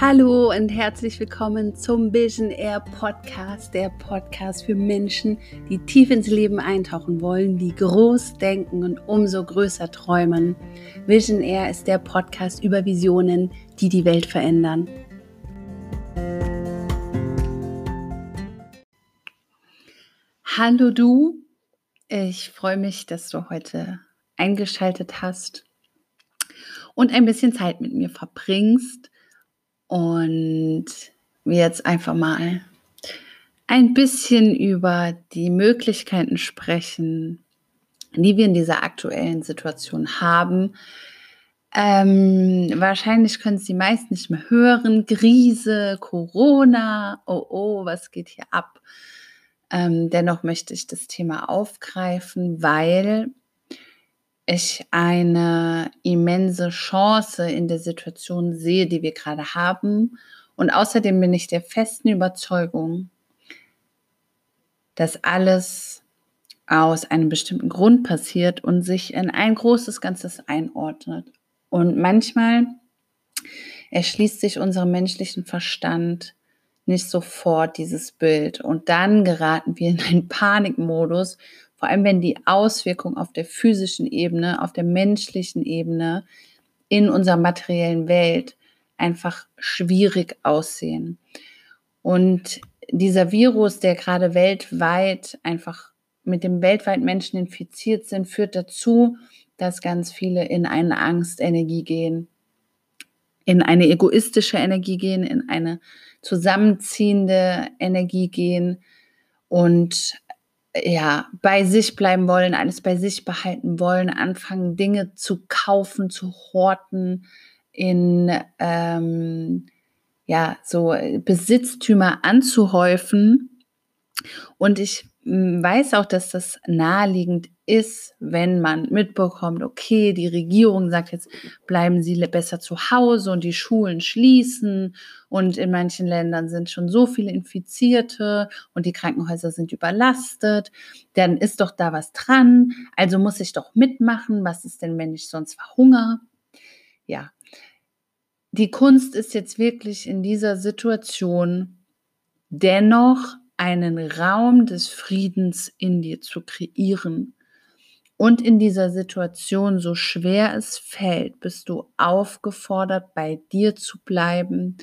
Hallo und herzlich willkommen zum Vision Air Podcast, der Podcast für Menschen, die tief ins Leben eintauchen wollen, die groß denken und umso größer träumen. Vision Air ist der Podcast über Visionen, die die Welt verändern. Hallo du, ich freue mich, dass du heute eingeschaltet hast und ein bisschen Zeit mit mir verbringst und wir jetzt einfach mal ein bisschen über die Möglichkeiten sprechen, die wir in dieser aktuellen Situation haben. Ähm, wahrscheinlich können es die meisten nicht mehr hören. Krise, Corona, oh oh, was geht hier ab? Ähm, dennoch möchte ich das Thema aufgreifen, weil ich eine immense Chance in der Situation sehe, die wir gerade haben. Und außerdem bin ich der festen Überzeugung, dass alles aus einem bestimmten Grund passiert und sich in ein großes Ganzes einordnet. Und manchmal erschließt sich unserem menschlichen Verstand nicht sofort dieses Bild. Und dann geraten wir in einen Panikmodus, vor allem wenn die Auswirkungen auf der physischen Ebene, auf der menschlichen Ebene in unserer materiellen Welt einfach schwierig aussehen. Und dieser Virus, der gerade weltweit einfach mit dem weltweit Menschen infiziert sind, führt dazu, dass ganz viele in eine Angstenergie gehen, in eine egoistische Energie gehen, in eine zusammenziehende Energie gehen und ja, bei sich bleiben wollen, alles bei sich behalten wollen, anfangen, Dinge zu kaufen, zu horten, in ähm, ja, so Besitztümer anzuhäufen. Und ich weiß auch, dass das naheliegend ist, wenn man mitbekommt, okay, die Regierung sagt jetzt, bleiben Sie besser zu Hause und die Schulen schließen. Und in manchen Ländern sind schon so viele Infizierte und die Krankenhäuser sind überlastet, dann ist doch da was dran, also muss ich doch mitmachen, was ist denn, wenn ich sonst verhungere? Ja, die Kunst ist jetzt wirklich in dieser Situation dennoch einen Raum des Friedens in dir zu kreieren. Und in dieser Situation, so schwer es fällt, bist du aufgefordert, bei dir zu bleiben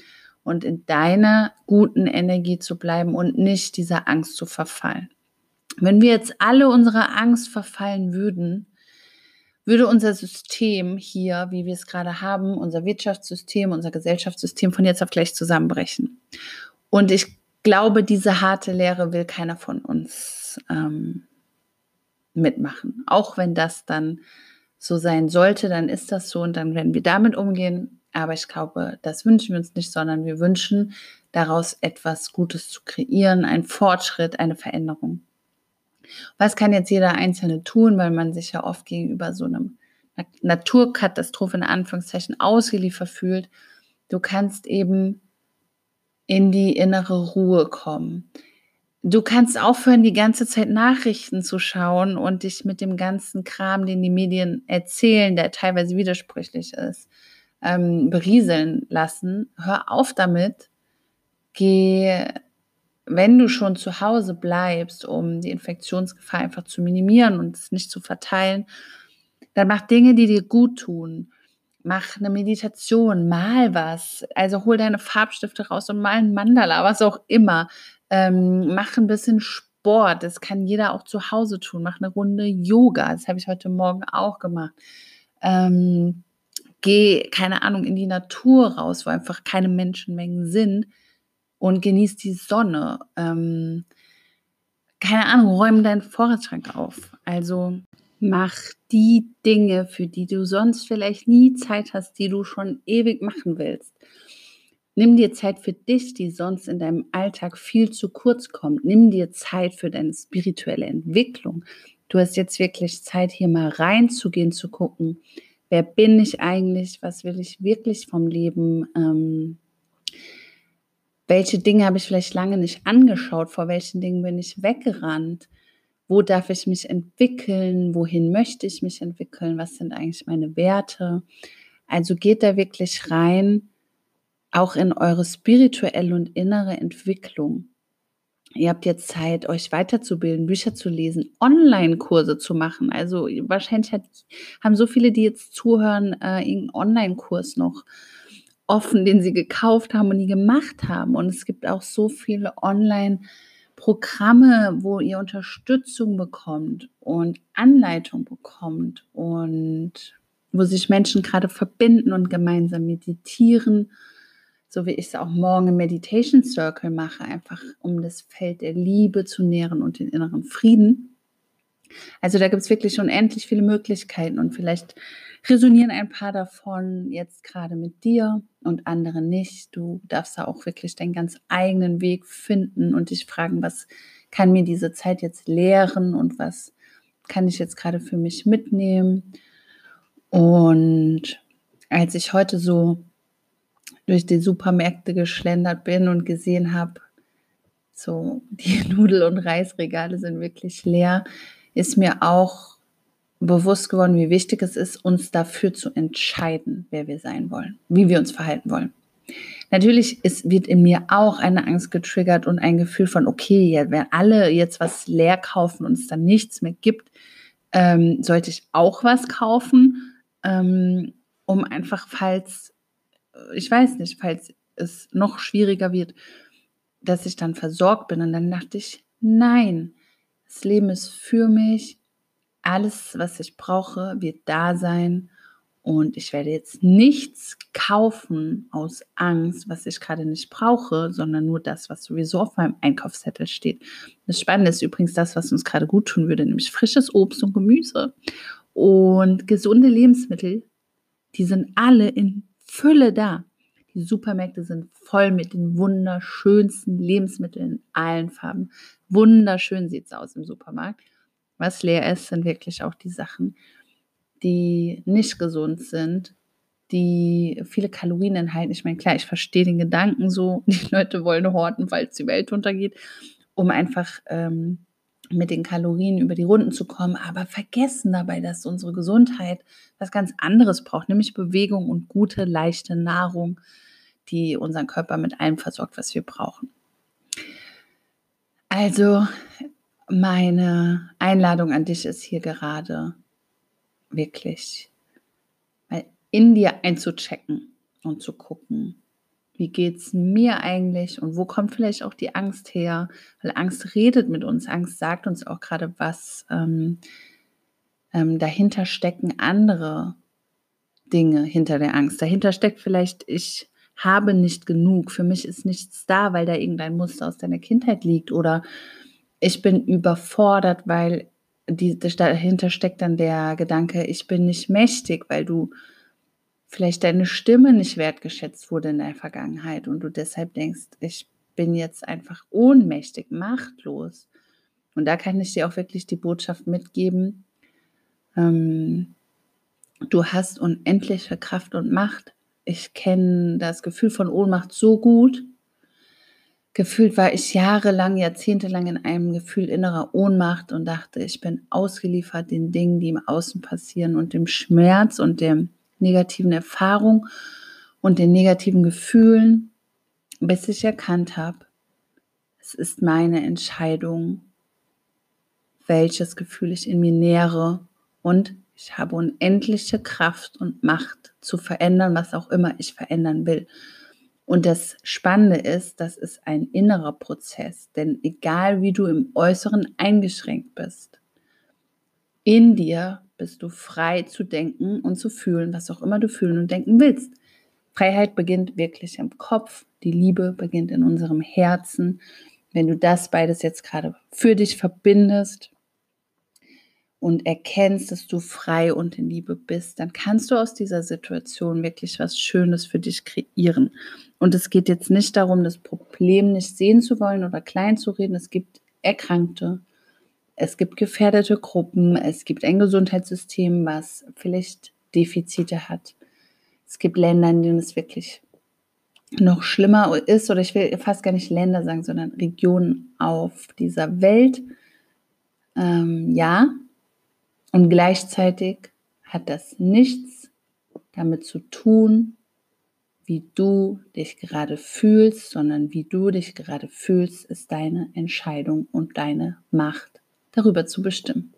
und in deiner guten Energie zu bleiben und nicht dieser Angst zu verfallen. Wenn wir jetzt alle unserer Angst verfallen würden, würde unser System hier, wie wir es gerade haben, unser Wirtschaftssystem, unser Gesellschaftssystem von jetzt auf gleich zusammenbrechen. Und ich glaube, diese harte Lehre will keiner von uns ähm, mitmachen. Auch wenn das dann so sein sollte, dann ist das so und dann werden wir damit umgehen. Aber ich glaube, das wünschen wir uns nicht, sondern wir wünschen daraus etwas Gutes zu kreieren, einen Fortschritt, eine Veränderung. Was kann jetzt jeder Einzelne tun, weil man sich ja oft gegenüber so einem Naturkatastrophe in Anführungszeichen ausgeliefert fühlt? Du kannst eben in die innere Ruhe kommen. Du kannst aufhören, die ganze Zeit Nachrichten zu schauen und dich mit dem ganzen Kram, den die Medien erzählen, der teilweise widersprüchlich ist, ähm, berieseln lassen. Hör auf damit. Geh, wenn du schon zu Hause bleibst, um die Infektionsgefahr einfach zu minimieren und es nicht zu verteilen, dann mach Dinge, die dir gut tun mach eine Meditation, mal was. Also hol deine Farbstifte raus und mal ein Mandala, was auch immer. Ähm, mach ein bisschen Sport. Das kann jeder auch zu Hause tun. Mach eine Runde Yoga. Das habe ich heute Morgen auch gemacht. Ähm, geh, keine Ahnung, in die Natur raus, wo einfach keine Menschenmengen sind und genieß die Sonne. Ähm, keine Ahnung, räum deinen Vorratsschrank auf. Also Mach die Dinge, für die du sonst vielleicht nie Zeit hast, die du schon ewig machen willst. Nimm dir Zeit für dich, die sonst in deinem Alltag viel zu kurz kommt. Nimm dir Zeit für deine spirituelle Entwicklung. Du hast jetzt wirklich Zeit, hier mal reinzugehen, zu gucken, wer bin ich eigentlich, was will ich wirklich vom Leben, ähm, welche Dinge habe ich vielleicht lange nicht angeschaut, vor welchen Dingen bin ich weggerannt wo darf ich mich entwickeln, wohin möchte ich mich entwickeln, was sind eigentlich meine Werte. Also geht da wirklich rein auch in eure spirituelle und innere Entwicklung. Ihr habt jetzt Zeit, euch weiterzubilden, Bücher zu lesen, Online-Kurse zu machen. Also wahrscheinlich hat, haben so viele, die jetzt zuhören, äh, irgendeinen Online-Kurs noch offen, den sie gekauft haben und nie gemacht haben. Und es gibt auch so viele Online-Programme, wo ihr Unterstützung bekommt und Anleitung bekommt und wo sich Menschen gerade verbinden und gemeinsam meditieren so wie ich es auch morgen im Meditation Circle mache, einfach um das Feld der Liebe zu nähren und den inneren Frieden. Also da gibt es wirklich unendlich viele Möglichkeiten und vielleicht resonieren ein paar davon jetzt gerade mit dir und andere nicht. Du darfst da auch wirklich deinen ganz eigenen Weg finden und dich fragen, was kann mir diese Zeit jetzt lehren und was kann ich jetzt gerade für mich mitnehmen. Und als ich heute so durch die Supermärkte geschlendert bin und gesehen habe, so die Nudel- und Reisregale sind wirklich leer, ist mir auch bewusst geworden, wie wichtig es ist, uns dafür zu entscheiden, wer wir sein wollen, wie wir uns verhalten wollen. Natürlich ist, wird in mir auch eine Angst getriggert und ein Gefühl von, okay, wenn alle jetzt was leer kaufen und es dann nichts mehr gibt, ähm, sollte ich auch was kaufen, ähm, um einfach, falls ich weiß nicht, falls es noch schwieriger wird, dass ich dann versorgt bin. Und dann dachte ich, nein, das Leben ist für mich. Alles, was ich brauche, wird da sein. Und ich werde jetzt nichts kaufen aus Angst, was ich gerade nicht brauche, sondern nur das, was sowieso auf meinem Einkaufszettel steht. Das Spannende ist übrigens das, was uns gerade gut tun würde, nämlich frisches Obst und Gemüse und gesunde Lebensmittel. Die sind alle in Fülle da. Die Supermärkte sind voll mit den wunderschönsten Lebensmitteln in allen Farben. Wunderschön sieht es aus im Supermarkt. Was leer ist, sind wirklich auch die Sachen, die nicht gesund sind, die viele Kalorien enthalten. Ich meine, klar, ich verstehe den Gedanken so, die Leute wollen horten, falls die Welt untergeht, um einfach ähm, mit den Kalorien über die Runden zu kommen, aber vergessen dabei, dass unsere Gesundheit was ganz anderes braucht, nämlich Bewegung und gute, leichte Nahrung, die unseren Körper mit allem versorgt, was wir brauchen. Also meine Einladung an dich ist hier gerade wirklich in dir einzuchecken und zu gucken, wie geht es mir eigentlich und wo kommt vielleicht auch die Angst her? Weil Angst redet mit uns, Angst sagt uns auch gerade, was ähm, ähm, dahinter stecken andere Dinge hinter der Angst. Dahinter steckt vielleicht, ich habe nicht genug, für mich ist nichts da, weil da irgendein Muster aus deiner Kindheit liegt oder ich bin überfordert, weil die, dahinter steckt dann der Gedanke, ich bin nicht mächtig, weil du vielleicht deine Stimme nicht wertgeschätzt wurde in der Vergangenheit und du deshalb denkst, ich bin jetzt einfach ohnmächtig, machtlos. Und da kann ich dir auch wirklich die Botschaft mitgeben, ähm, du hast unendliche Kraft und Macht. Ich kenne das Gefühl von Ohnmacht so gut. Gefühlt war ich jahrelang, jahrzehntelang in einem Gefühl innerer Ohnmacht und dachte, ich bin ausgeliefert den Dingen, die im Außen passieren und dem Schmerz und dem negativen Erfahrungen und den negativen Gefühlen, bis ich erkannt habe, es ist meine Entscheidung, welches Gefühl ich in mir nähere und ich habe unendliche Kraft und Macht zu verändern, was auch immer ich verändern will. Und das Spannende ist, das ist ein innerer Prozess, denn egal wie du im Äußeren eingeschränkt bist, in dir bist du frei zu denken und zu fühlen, was auch immer du fühlen und denken willst. Freiheit beginnt wirklich im Kopf, die Liebe beginnt in unserem Herzen. Wenn du das beides jetzt gerade für dich verbindest und erkennst, dass du frei und in Liebe bist, dann kannst du aus dieser Situation wirklich was Schönes für dich kreieren. Und es geht jetzt nicht darum, das Problem nicht sehen zu wollen oder klein zu reden. Es gibt Erkrankte, es gibt gefährdete Gruppen, es gibt ein Gesundheitssystem, was vielleicht Defizite hat. Es gibt Länder, in denen es wirklich noch schlimmer ist, oder ich will fast gar nicht Länder sagen, sondern Regionen auf dieser Welt. Ähm, ja, und gleichzeitig hat das nichts damit zu tun, wie du dich gerade fühlst, sondern wie du dich gerade fühlst, ist deine Entscheidung und deine Macht, darüber zu bestimmen.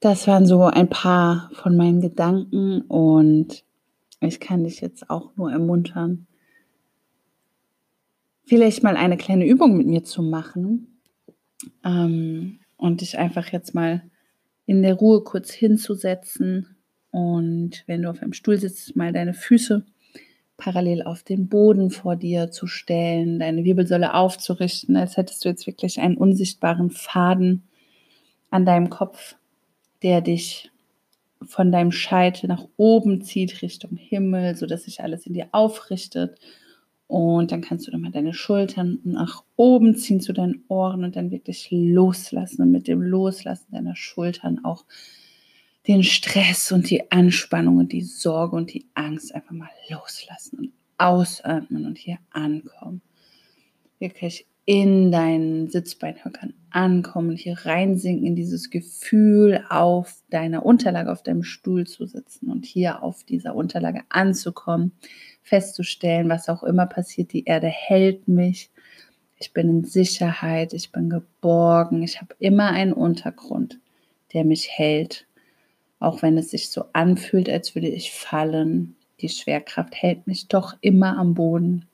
Das waren so ein paar von meinen Gedanken und ich kann dich jetzt auch nur ermuntern, vielleicht mal eine kleine Übung mit mir zu machen ähm, und dich einfach jetzt mal in der Ruhe kurz hinzusetzen und wenn du auf einem Stuhl sitzt, mal deine Füße parallel auf den Boden vor dir zu stellen, deine Wirbelsäule aufzurichten, als hättest du jetzt wirklich einen unsichtbaren Faden an deinem Kopf, der dich von deinem Scheitel nach oben zieht Richtung Himmel, sodass sich alles in dir aufrichtet. Und dann kannst du dann mal deine Schultern nach oben ziehen zu deinen Ohren und dann wirklich loslassen und mit dem Loslassen deiner Schultern auch den Stress und die Anspannung und die Sorge und die Angst einfach mal loslassen und ausatmen und hier ankommen. Wirklich in deinen Sitzbeinhöckern ankommen und hier reinsinken in dieses Gefühl, auf deiner Unterlage, auf deinem Stuhl zu sitzen und hier auf dieser Unterlage anzukommen, festzustellen, was auch immer passiert, die Erde hält mich, ich bin in Sicherheit, ich bin geborgen, ich habe immer einen Untergrund, der mich hält, auch wenn es sich so anfühlt, als würde ich fallen. Die Schwerkraft hält mich doch immer am Boden.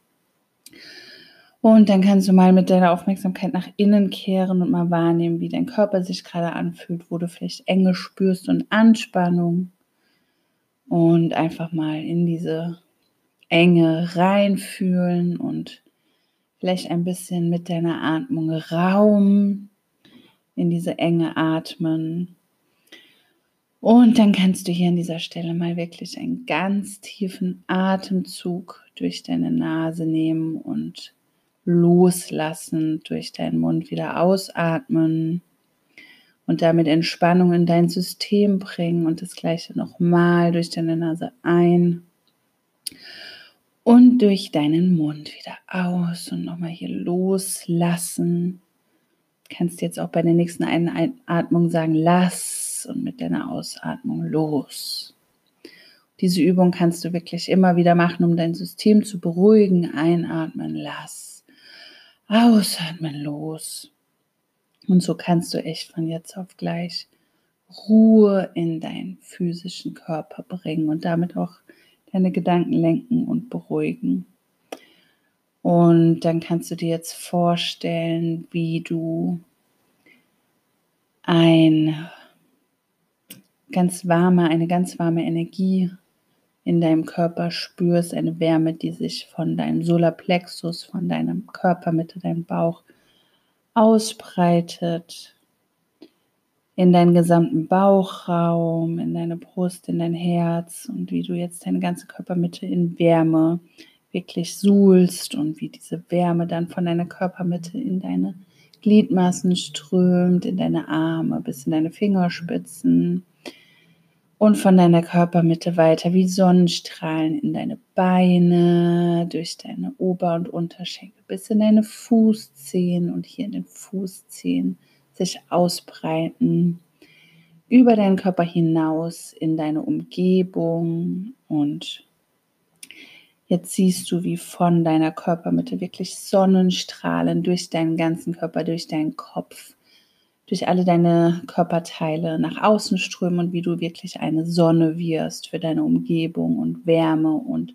Und dann kannst du mal mit deiner Aufmerksamkeit nach innen kehren und mal wahrnehmen, wie dein Körper sich gerade anfühlt, wo du vielleicht Enge spürst und Anspannung. Und einfach mal in diese Enge reinfühlen und vielleicht ein bisschen mit deiner Atmung Raum in diese Enge atmen. Und dann kannst du hier an dieser Stelle mal wirklich einen ganz tiefen Atemzug durch deine Nase nehmen und loslassen, durch deinen Mund wieder ausatmen und damit Entspannung in dein System bringen und das gleiche nochmal durch deine Nase ein und durch deinen Mund wieder aus und nochmal hier loslassen. Du kannst jetzt auch bei der nächsten Einatmung sagen, lass und mit deiner Ausatmung los. Diese Übung kannst du wirklich immer wieder machen, um dein System zu beruhigen. Einatmen, lass Ausatmen los. Und so kannst du echt von jetzt auf gleich Ruhe in deinen physischen Körper bringen und damit auch deine Gedanken lenken und beruhigen. Und dann kannst du dir jetzt vorstellen, wie du ein ganz warme, eine ganz warme Energie in deinem Körper spürst, eine Wärme, die sich von deinem Solarplexus, von deinem Körpermitte, deinem Bauch ausbreitet, in deinen gesamten Bauchraum, in deine Brust, in dein Herz und wie du jetzt deine ganze Körpermitte in Wärme wirklich suhlst und wie diese Wärme dann von deiner Körpermitte in deine Gliedmaßen strömt, in deine Arme bis in deine Fingerspitzen, und von deiner Körpermitte weiter wie Sonnenstrahlen in deine Beine, durch deine Ober- und Unterschenkel bis in deine Fußzehen und hier in den Fußzehen sich ausbreiten, über deinen Körper hinaus in deine Umgebung. Und Jetzt siehst du, wie von deiner Körpermitte wirklich Sonnenstrahlen durch deinen ganzen Körper, durch deinen Kopf durch alle deine Körperteile nach außen strömen und wie du wirklich eine Sonne wirst für deine Umgebung und Wärme und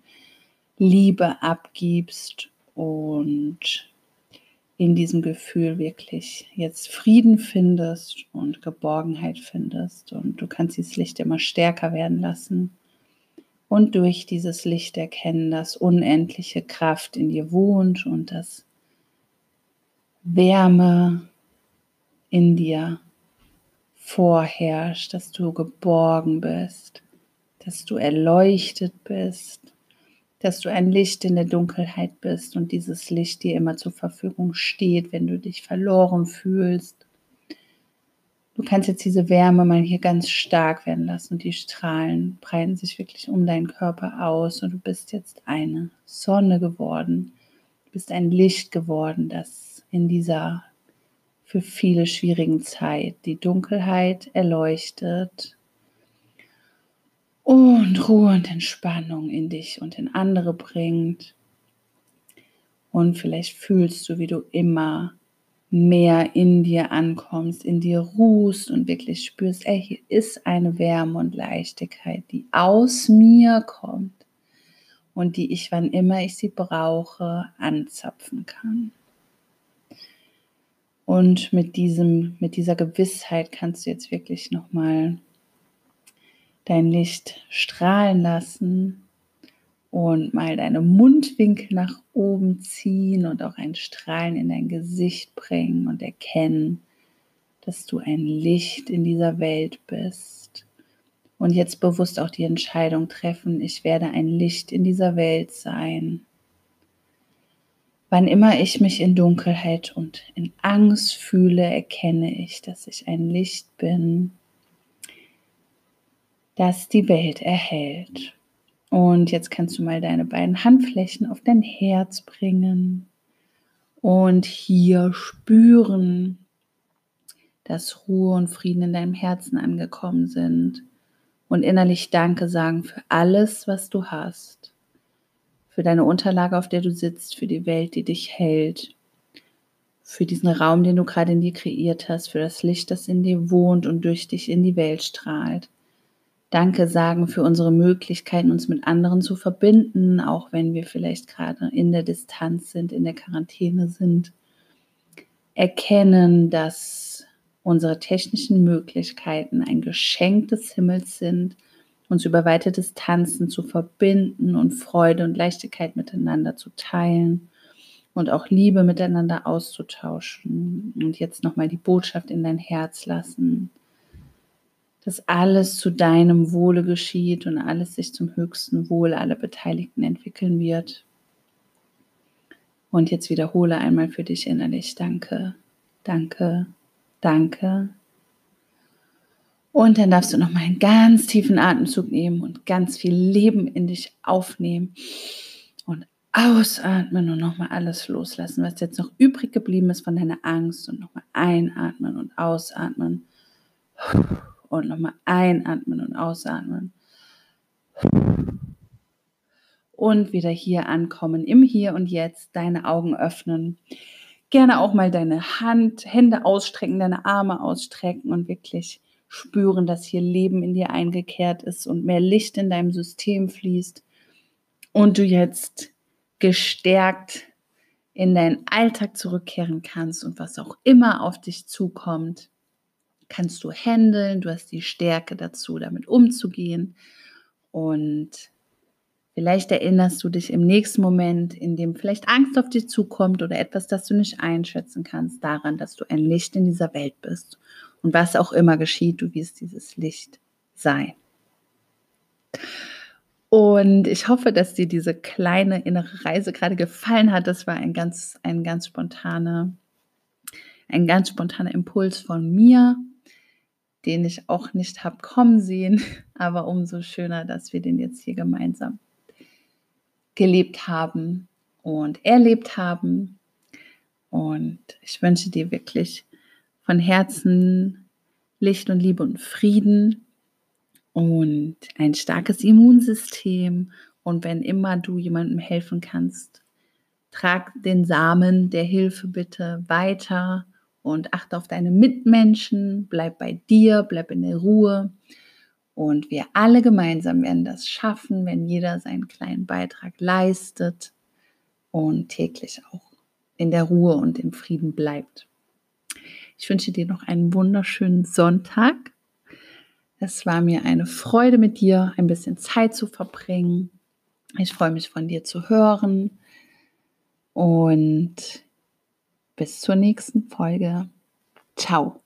Liebe abgibst und in diesem Gefühl wirklich jetzt Frieden findest und Geborgenheit findest. Und du kannst dieses Licht immer stärker werden lassen und durch dieses Licht erkennen, dass unendliche Kraft in dir wohnt und dass Wärme, in dir vorherrscht, dass du geborgen bist, dass du erleuchtet bist, dass du ein Licht in der Dunkelheit bist und dieses Licht dir immer zur Verfügung steht, wenn du dich verloren fühlst. Du kannst jetzt diese Wärme mal hier ganz stark werden lassen und die Strahlen breiten sich wirklich um deinen Körper aus und du bist jetzt eine Sonne geworden. Du bist ein Licht geworden, das in dieser für viele schwierigen Zeit. Die Dunkelheit erleuchtet und Ruhe und Entspannung in dich und in andere bringt. Und vielleicht fühlst du, wie du immer mehr in dir ankommst, in dir ruhst und wirklich spürst, ey, hier ist eine Wärme und Leichtigkeit, die aus mir kommt und die ich, wann immer ich sie brauche, anzapfen kann. Und mit diesem, mit dieser Gewissheit kannst du jetzt wirklich nochmal dein Licht strahlen lassen und mal deine Mundwinkel nach oben ziehen und auch ein Strahlen in dein Gesicht bringen und erkennen, dass du ein Licht in dieser Welt bist. Und jetzt bewusst auch die Entscheidung treffen, ich werde ein Licht in dieser Welt sein. Wann immer ich mich in Dunkelheit und in Angst fühle, erkenne ich, dass ich ein Licht bin, das die Welt erhält. Und jetzt kannst du mal deine beiden Handflächen auf dein Herz bringen und hier spüren, dass Ruhe und Frieden in deinem Herzen angekommen sind und innerlich Danke sagen für alles, was du hast, für deine Unterlage, auf der du sitzt, für die Welt, die dich hält, für diesen Raum, den du gerade in dir kreiert hast, für das Licht, das in dir wohnt und durch dich in die Welt strahlt. Danke sagen für unsere Möglichkeiten, uns mit anderen zu verbinden, auch wenn wir vielleicht gerade in der Distanz sind, in der Quarantäne sind. Erkennen, dass unsere technischen Möglichkeiten ein Geschenk des Himmels sind, uns über weite Distanzen zu verbinden und Freude und Leichtigkeit miteinander zu teilen und auch Liebe miteinander auszutauschen. Und jetzt nochmal die Botschaft in dein Herz lassen dass alles zu deinem Wohle geschieht und alles sich zum höchsten Wohl aller Beteiligten entwickeln wird. Und jetzt wiederhole einmal für dich innerlich, danke, danke, danke. Und dann darfst du nochmal einen ganz tiefen Atemzug nehmen und ganz viel Leben in dich aufnehmen und ausatmen und nochmal alles loslassen, was jetzt noch übrig geblieben ist von deiner Angst und nochmal einatmen und ausatmen und nochmal einatmen und ausatmen. Und wieder hier ankommen, im Hier und Jetzt, deine Augen öffnen. Gerne auch mal deine Hand, Hände ausstrecken, deine Arme ausstrecken und wirklich spüren, dass hier Leben in dir eingekehrt ist und mehr Licht in deinem System fließt und du jetzt gestärkt in deinen Alltag zurückkehren kannst und was auch immer auf dich zukommt, kannst du handeln, du hast die Stärke dazu, damit umzugehen. Und vielleicht erinnerst du dich im nächsten Moment, in dem vielleicht Angst auf dich zukommt oder etwas, das du nicht einschätzen kannst, daran, dass du ein Licht in dieser Welt bist. Und was auch immer geschieht, du wirst dieses Licht sein. Und ich hoffe, dass dir diese kleine innere Reise gerade gefallen hat. Das war ein ganz, ein ganz spontaner, ein ganz spontaner Impuls von mir den ich auch nicht habe kommen sehen, aber umso schöner, dass wir den jetzt hier gemeinsam gelebt haben und erlebt haben. Und ich wünsche dir wirklich von Herzen Licht und Liebe und Frieden und ein starkes Immunsystem. Und wenn immer du jemandem helfen kannst, trag den Samen der Hilfe bitte weiter und achte auf deine Mitmenschen, bleib bei dir, bleib in der Ruhe. Und wir alle gemeinsam werden das schaffen, wenn jeder seinen kleinen Beitrag leistet und täglich auch in der Ruhe und im Frieden bleibt. Ich wünsche dir noch einen wunderschönen Sonntag. Es war mir eine Freude mit dir, ein bisschen Zeit zu verbringen. Ich freue mich von dir zu hören und bis zur nächsten Folge. Ciao.